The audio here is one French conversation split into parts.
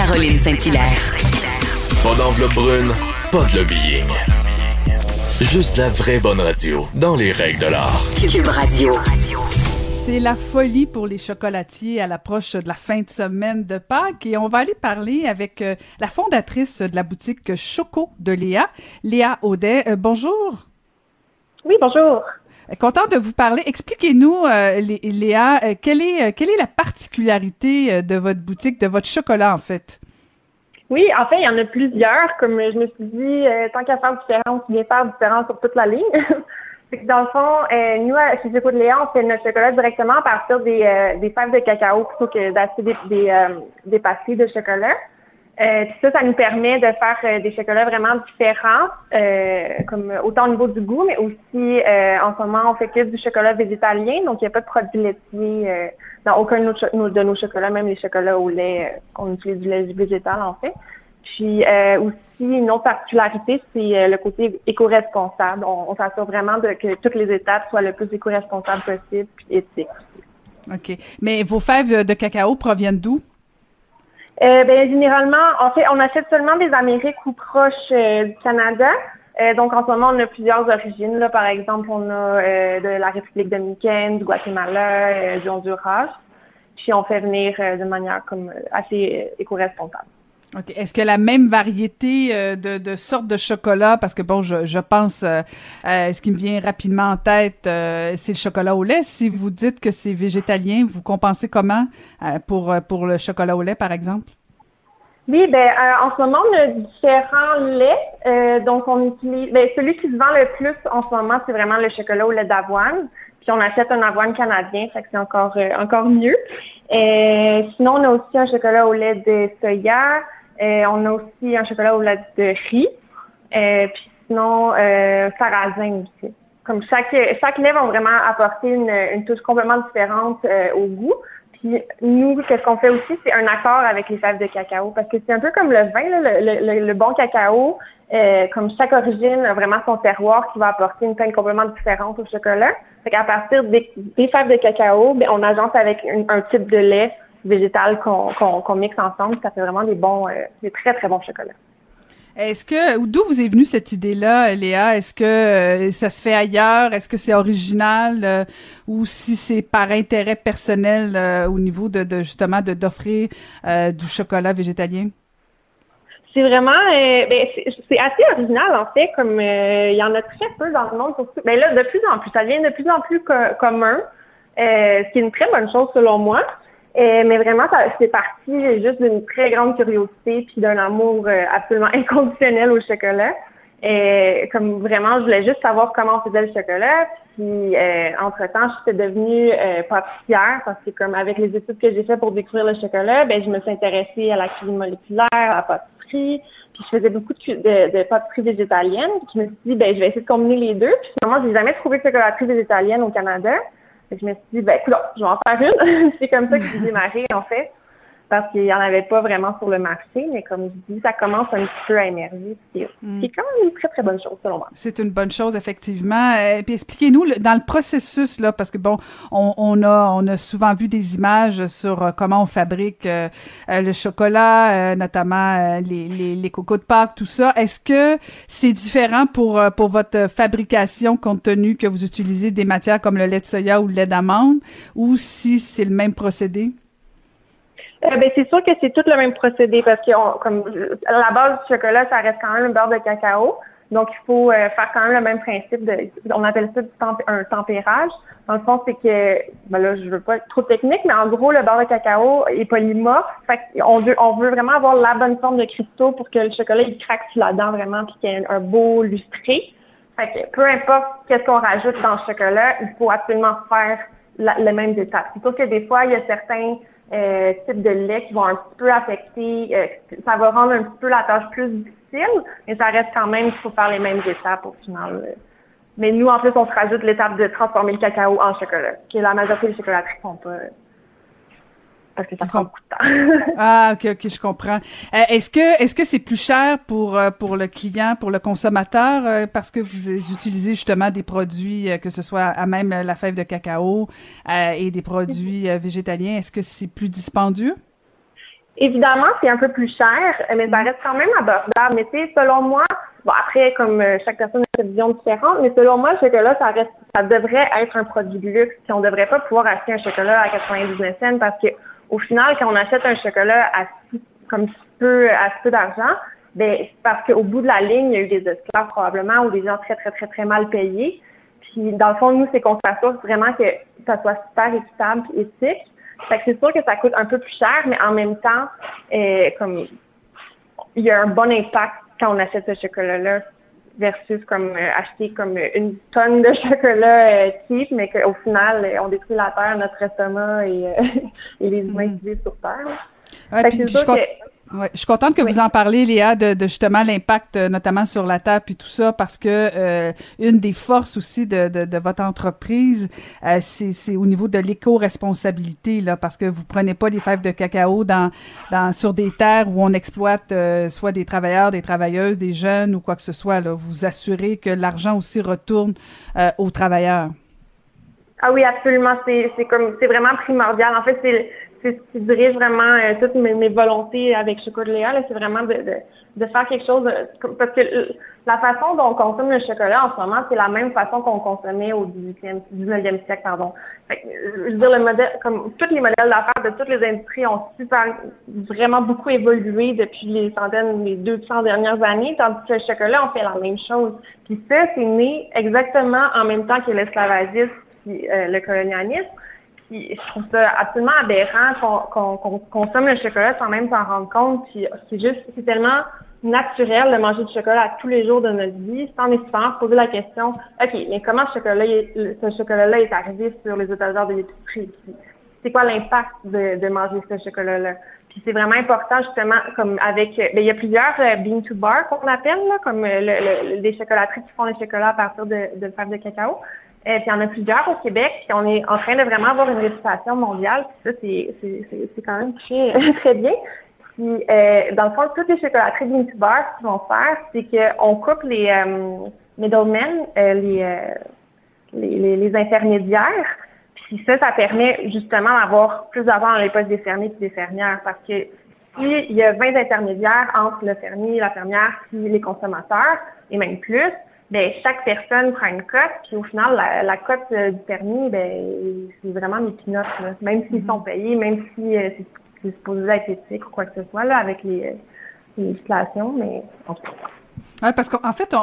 Caroline Saint-Hilaire. Pas d'enveloppe brune, pas de lobbying. Juste la vraie bonne radio, dans les règles de l'art. Cube Radio. C'est la folie pour les chocolatiers à l'approche de la fin de semaine de Pâques et on va aller parler avec euh, la fondatrice de la boutique Choco de Léa, Léa Audet. Euh, bonjour. Oui, bonjour. Content de vous parler. Expliquez-nous, euh, Léa, quelle est, quelle est la particularité de votre boutique, de votre chocolat en fait? Oui, en fait, il y en a plusieurs. Comme je me suis dit, euh, tant qu'à faire différence, bien faire différence sur toute la ligne. dans le fond, euh, nous, chez de Léon, on fait notre chocolat directement à partir des, euh, des fèves de cacao plutôt que d'acheter des, des, euh, de chocolat. Euh, ça, ça nous permet de faire des chocolats vraiment différents, comme autant au niveau du goût, mais aussi en ce moment, on fait que du chocolat végétalien, donc il n'y a pas de produits laitiers dans aucun de nos chocolats, même les chocolats au lait, euh, on utilise du lait végétal en fait. Puis euh, aussi, une autre particularité, c'est euh, le côté éco-responsable. On, s'assure vraiment de, que toutes les étapes soient le plus éco-responsables possible puis éthiques. OK. Mais vos fèves de cacao proviennent d'où? Euh, ben, généralement, en fait, on achète seulement des Amériques ou proches du Canada. Euh, donc, en ce moment, on a plusieurs origines. Là. Par exemple, on a euh, de la République dominicaine, du Guatemala, euh, du Honduras. Puis, on fait venir de manière comme assez éco-responsable. Est-ce que la même variété de, de sortes de chocolat, parce que bon, je, je pense, ce qui me vient rapidement en tête, c'est le chocolat au lait. Si vous dites que c'est végétalien, vous compensez comment pour, pour le chocolat au lait, par exemple? Oui, ben euh, en ce moment, on a différents laits. Euh, donc, on utilise ben, celui qui se vend le plus en ce moment, c'est vraiment le chocolat au lait d'avoine. Puis on achète un avoine canadien, fait que c'est encore euh, encore mieux. sinon, on a aussi un chocolat au lait de soya. On a aussi un chocolat au lait de riz. puis sinon, sarrasin aussi. Comme chaque chaque lait va vraiment apporter une, touche complètement différente au goût. Puis nous, qu'est-ce qu'on fait aussi, c'est un accord avec les fèves de cacao, parce que c'est un peu comme le vin, le, bon cacao, euh, comme chaque origine a vraiment son terroir qui va apporter une teinte complètement différente au chocolat. Fait qu'à partir des, fèves de cacao, ben, on agence avec un type de lait végétal qu'on mixe ensemble, ça fait vraiment des bons, euh, des très très bons chocolats. Est-ce que d'où vous est venue cette idée-là, Léa? Est-ce que euh, ça se fait ailleurs? Est-ce que c'est original euh, ou si c'est par intérêt personnel euh, au niveau de, justement de d'offrir du chocolat végétalien? C'est vraiment, ben, c'est assez original en fait, comme il y en a très peu dans le monde. Mais ben là, de plus en plus, ça devient de plus en plus commun, ce qui est une très bonne chose selon moi. Euh, mais vraiment, c'est parti juste d'une très grande curiosité puis d'un amour euh, absolument inconditionnel au chocolat. Et euh, comme vraiment, je voulais juste savoir comment on faisait le chocolat. Puis entre-temps, je suis devenue pâtissière parce que comme avec les études que j'ai faites pour découvrir le chocolat, ben je me suis intéressée à la cuisine moléculaire, à la pâtisserie. Puis je faisais beaucoup de, de, de pâtisserie végétalienne. Puis je me suis dit, ben je vais essayer de combiner les deux. Puis finalement, j'ai jamais trouvé de chocolaterie végétalienne au Canada je me suis dit, ben, écoute, je vais en faire une. c'est comme ça que j'ai démarré, en fait parce qu'il n'y en avait pas vraiment sur le marché, mais comme je dis, ça commence un petit peu à émerger. Mm. C'est quand même une très, très bonne chose, selon moi. C'est une bonne chose, effectivement. Et euh, puis expliquez-nous, dans le processus, là, parce que bon, on, a, on a souvent vu des images sur euh, comment on fabrique euh, le chocolat, notamment les, les, les, cocos de Pâques, tout ça. Est-ce que c'est différent pour, pour votre fabrication, compte tenu que vous utilisez des matières comme le lait de soya ou le lait d'amande, ou si c'est le même procédé? Euh, ben, c'est sûr que c'est tout le même procédé parce que comme à la base du chocolat, ça reste quand même un beurre de cacao. Donc, il faut euh, faire quand même le même principe de, on appelle ça un tempérage. Dans le fond, c'est que, ben là, je veux pas être trop technique, mais en gros, le beurre de cacao est polymorphe. Fait on veut, on veut vraiment avoir la bonne forme de cristaux pour que le chocolat, il craque sur la dent vraiment puis qu'il y ait un beau lustré. Fait que peu importe qu'est-ce qu'on rajoute dans le chocolat, il faut absolument faire la, les mêmes étapes. C'est sûr que des fois, il y a certains euh, types de lait qui vont un petit peu affecter, euh, ça va rendre un petit peu la tâche plus difficile, mais ça reste quand même qu'il faut faire les mêmes étapes au final. Mais nous, en plus, on se rajoute l'étape de transformer le cacao en chocolat, qui est la majorité des chocolateries font pas parce que ça prend beaucoup de temps. ah, ok, ok, je comprends. Euh, est-ce que est-ce que c'est plus cher pour euh, pour le client, pour le consommateur, euh, parce que vous utilisez justement des produits, que ce soit à même la fève de cacao et des produits végétaliens, est-ce que c'est plus dispendieux? Évidemment, c'est un peu plus cher, mais ça reste quand même abordable. Mais tu selon moi, bon après, comme chaque personne a une vision différente, mais selon moi, le chocolat, ça reste, ça devrait être un produit de luxe. Puis on devrait pas pouvoir acheter un chocolat à 99 cents parce que au final, quand on achète un chocolat à comme peu, à peu d'argent, ben, c'est parce qu'au bout de la ligne, il y a eu des esclaves probablement ou des gens très, très, très, très mal payés. Puis, dans le fond, nous, c'est qu'on s'assure vraiment que ça soit super équitable et éthique. Fait que c'est sûr que ça coûte un peu plus cher, mais en même temps, euh, comme il y a un bon impact quand on achète ce chocolat-là versus comme euh, acheter comme une tonne de chocolat euh, cheap, mais qu'au final, on détruit la terre, notre estomac et, euh, et les humains qui vivent sur terre. Ouais, puis, Ouais, je suis contente que vous en parlez, Léa, de, de justement l'impact, euh, notamment sur la table puis tout ça, parce que euh, une des forces aussi de, de, de votre entreprise, euh, c'est au niveau de l'éco-responsabilité, là, parce que vous prenez pas des fèves de cacao dans, dans sur des terres où on exploite soit des travailleurs, des travailleuses, des jeunes ou quoi que ce soit. Là. Vous assurez que l'argent aussi retourne aux travailleurs. Ah oui, absolument. C'est comme c'est vraiment primordial. En fait, c'est c'est ce qui dirige vraiment euh, toutes mes, mes, volontés avec Chocolat c'est vraiment de, de, de, faire quelque chose parce que la façon dont on consomme le chocolat en ce moment, c'est la même façon qu'on consommait au 18e, 19e siècle, pardon. Fait je veux dire, le modèle, comme tous les modèles d'affaires de toutes les industries ont super, vraiment beaucoup évolué depuis les centaines, les 200 dernières années, tandis que le chocolat, on fait la même chose. Puis ça, c'est né exactement en même temps que l'esclavagisme et euh, le colonialisme je trouve ça absolument aberrant qu'on consomme le chocolat sans même s'en rendre compte. c'est juste, c'est tellement naturel de manger du chocolat tous les jours de notre vie, sans nécessairement poser la question, OK, mais comment ce chocolat, ce chocolat-là est arrivé sur les étagères de l'épicerie? C'est quoi l'impact de, manger ce chocolat-là? Puis c'est vraiment important justement, comme avec, ben, il y a plusieurs euh, bean to bar qu'on appelle, là, comme euh, le, les chocolateries qui font les chocolats à partir de, de fèves de cacao. Euh, puis il y en a plusieurs au Québec, puis on est en train de vraiment avoir une réputation mondiale. Puis ça, c'est quand même très, très bien. Puis, euh, dans le fond, toutes les chocolateries d'Intubar, ce qu'ils vont faire, c'est qu'on coupe les euh, middlemen, euh, les, euh, les, les, les, intermédiaires. Puis ça, ça permet justement d'avoir plus d'argent dans les postes des fermiers et des fermières. Parce que s'il y a 20 intermédiaires entre le fermier, la fermière, puis les consommateurs, et même plus, ben chaque personne prend une cote, puis au final, la, cote euh, du permis, ben c'est vraiment mes pinottes, même s'ils sont mhm. payés, même si euh, c'est supposé être éthique ou quoi que ce soit, là, avec les, euh, les législations, mais en tout cas. Oui, parce qu'en fait,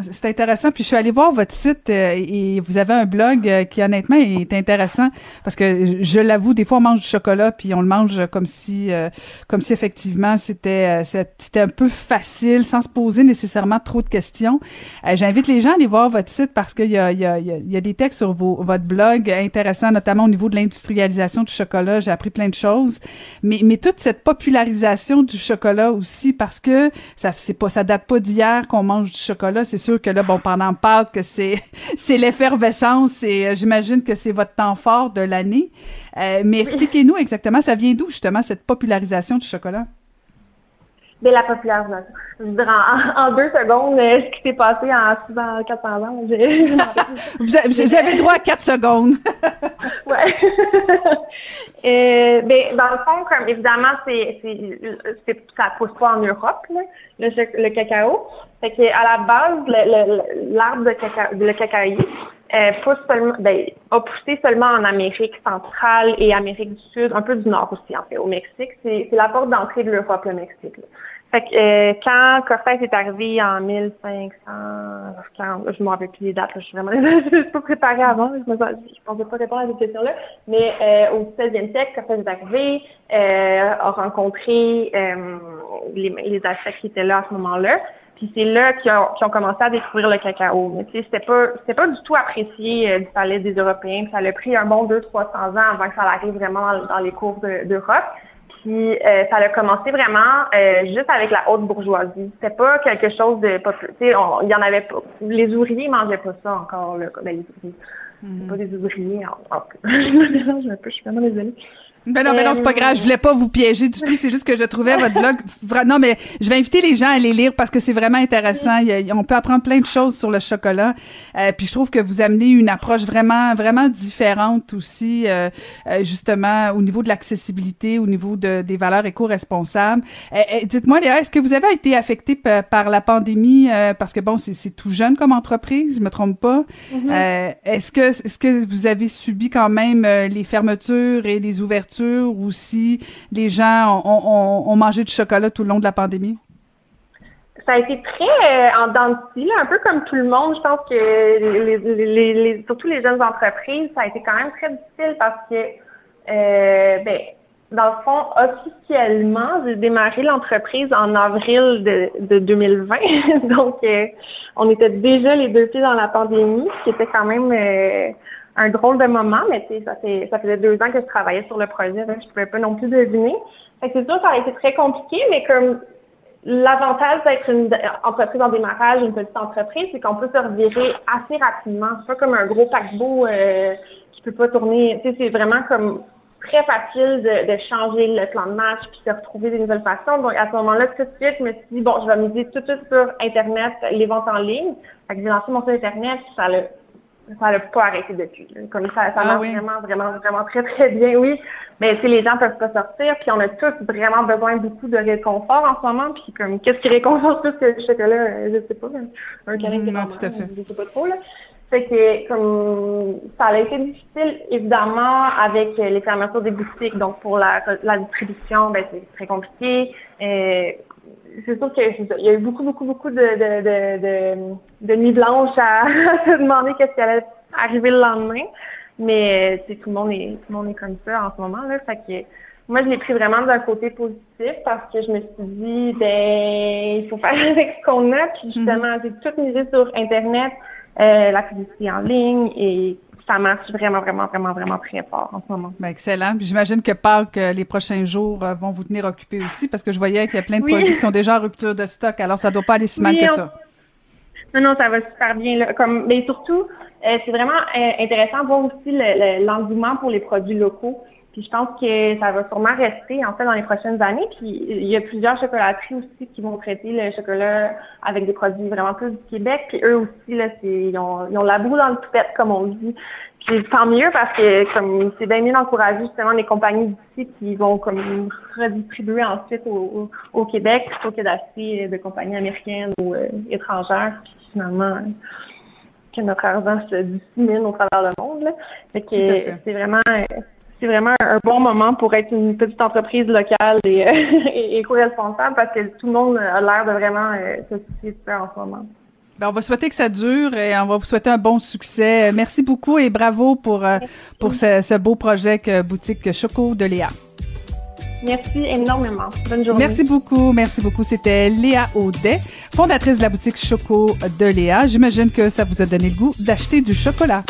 c'est intéressant. Puis je suis allée voir votre site euh, et vous avez un blog euh, qui honnêtement est intéressant parce que je l'avoue, des fois on mange du chocolat puis on le mange comme si, euh, comme si effectivement c'était c'était un peu facile sans se poser nécessairement trop de questions. J'invite les gens à aller voir votre site parce qu'il y a, il y, a, y a des textes sur vos, votre blog intéressants, notamment au niveau de l'industrialisation du chocolat. J'ai appris plein de choses, mais mais toute cette popularisation du chocolat aussi parce que ça c'est pas ça date pas d'hier qu'on mange du chocolat, c'est sûr que là, bon, pendant Pâques, c'est c'est l'effervescence et euh, j'imagine que c'est votre temps fort de l'année. Euh, mais expliquez-nous exactement, ça vient d'où justement cette popularisation du chocolat? De la popularisation. Je veux dire, en, deux secondes, euh, ce qui s'est passé en 600, 400 ans. vous, avez, le droit à quatre secondes. ouais. euh, ben, dans le fond, comme évidemment, c'est, c'est, ça pousse pas en Europe, là, le, le, cacao. Fait que à la base, l'arbre de cacao, le cacaïer, euh, pousse seulement, ben, a poussé seulement en Amérique centrale et Amérique du Sud, un peu du Nord aussi, en fait, au Mexique. C'est, c'est la porte d'entrée de l'Europe, le Mexique. Là. Fait que euh, quand Cortés est arrivé en 1500, je me rappelle plus les dates, je suis vraiment je suis pas préparée avant, je ne pensais pas répondre à cette question-là, mais euh, au 16e siècle, Cortés est arrivé, euh, a rencontré euh, les, les qui étaient là à ce moment-là, Puis c'est là qu'ils ont, ont, commencé à découvrir le cacao. Mais tu sais, c'était pas, pas du tout apprécié euh, du palais des Européens. ça a pris un bon 200-300 ans avant que ça arrive vraiment dans, les cours d'Europe. Puis euh, ça a commencé vraiment euh, juste avec la haute bourgeoisie. C'était pas quelque chose de populaire. Tu sais, il y en avait pas. Les ouvriers mangeaient pas ça encore. Là, ben, les ouvriers. Mm-hmm. pas des ouvriers. En, en... je me je suis vraiment désolée. Ben non, ben non, c'est pas grave. Je voulais pas vous piéger du tout. C'est juste que je trouvais votre blog. Non, mais je vais inviter les gens à les lire parce que c'est vraiment intéressant. on peut apprendre plein de choses sur le chocolat. Euh, puis je trouve que vous amenez une approche vraiment, vraiment différente aussi, euh, euh justement au niveau de l'accessibilité, au niveau de, des valeurs éco-responsables. Euh, dites-moi, Léa, est-ce que vous avez été affecté par la pandémie parce que bon, c'est tout jeune comme entreprise, je me trompe pas? Mm-hmm. est-ce que, est-ce que vous avez subi quand même les fermetures et les ouvertures ou si les gens ont, mangé du chocolat tout le long de la pandémie? Ça a été très euh, en dents un peu comme tout le monde. Je pense que surtout les jeunes entreprises, ça a été quand même très difficile parce que, euh, ben, dans le fond, officiellement, j'ai démarré l'entreprise en avril de, 2020. Donc, euh, on était déjà les deux pieds dans la pandémie, ce qui était quand même un drôle de moment, mais ça, fait, ça faisait deux ans que je travaillais sur le projet, donc je pouvais pas non plus deviner. c'est sûr, ça a été très compliqué, mais comme l'avantage d'être une entreprise en démarrage, une petite entreprise, c'est qu'on peut se revirer assez rapidement. C'est pas comme un gros paquebot euh, qui peut pas tourner. C'est vraiment comme très facile de, changer le plan de match puis de retrouver des nouvelles façons. Donc, à ce moment-là, tout de suite, je me suis dit, bon, je vais miser tout de suite sur Internet, les ventes en ligne. J'ai lancé mon site Internet, ça l'a ça n'a pas arrêté depuis. Comme ça, ça ah marche vraiment, vraiment, vraiment très, très bien, oui. Mais si les gens peuvent pas sortir, puis on a tous vraiment besoin beaucoup de réconfort en ce moment, puis comme qu'est-ce qui réconforte plus que le chocolat, euh, je sais pas, un câlin mmh, non, tout à fait. je sais pas trop là. Fait que comme ça a été difficile évidemment avec les fermetures des boutiques, donc pour la, la distribution, ben c'est très compliqué. Euh, c'est sûr qu'il y a eu beaucoup, beaucoup, beaucoup de, de, de, de, nuits blanches à, se demander qu'est-ce qui allait arriver le lendemain. Mais tout le monde est tout le monde est comme ça en ce moment là. Fait que moi je l'ai pris vraiment d'un côté positif parce que je me suis dit ben il faut faire avec ce qu'on a. Puis justement, mm-hmm. j'ai tout misé sur Internet, euh, la publicité en ligne et ça marche vraiment, vraiment, vraiment, vraiment très fort en ce moment. Ben, excellent. J'imagine que Pâques, les prochains jours euh, vont vous tenir occupés aussi parce que je voyais qu'il y a plein de produits qui sont déjà en rupture de stock. Alors, ça ne doit pas aller si mal que ça. Non, non, ça va super bien. Comme, mais surtout, euh, c'est vraiment euh, intéressant de voir aussi l'engouement pour les produits locaux. Puis je pense que ça va sûrement rester en fait dans les prochaines années. Puis il y a plusieurs chocolateries aussi qui vont traiter le chocolat avec des produits vraiment plus du Québec. Puis eux aussi, là, ils ont, ils ont la boue dans le toupette, comme on dit. Puis tant mieux parce que comme c'est bien mieux d'encourager justement les compagnies d'ici qui vont comme redistribuer ensuite au, au, Québec plutôt que d'acheter de compagnies américaines ou euh, étrangères. Puis finalement que notre argent se dissémine au travers le monde. Là. Fait que c'est vraiment c'est vraiment un bon moment pour être une petite entreprise locale et, euh, éco-responsable parce que tout le monde a l'air de vraiment euh, se soucier de ça en ce moment. Ben, on va souhaiter que ça dure et on va vous souhaiter un bon succès. Merci beaucoup et bravo pour, euh, pour ce, beau projet que Boutique Choco de Léa. Merci énormément. Bonne journée. Merci beaucoup. Merci beaucoup. C'était Léa Audet, fondatrice de la boutique Choco de Léa. J'imagine que ça vous a donné le goût d'acheter du chocolat.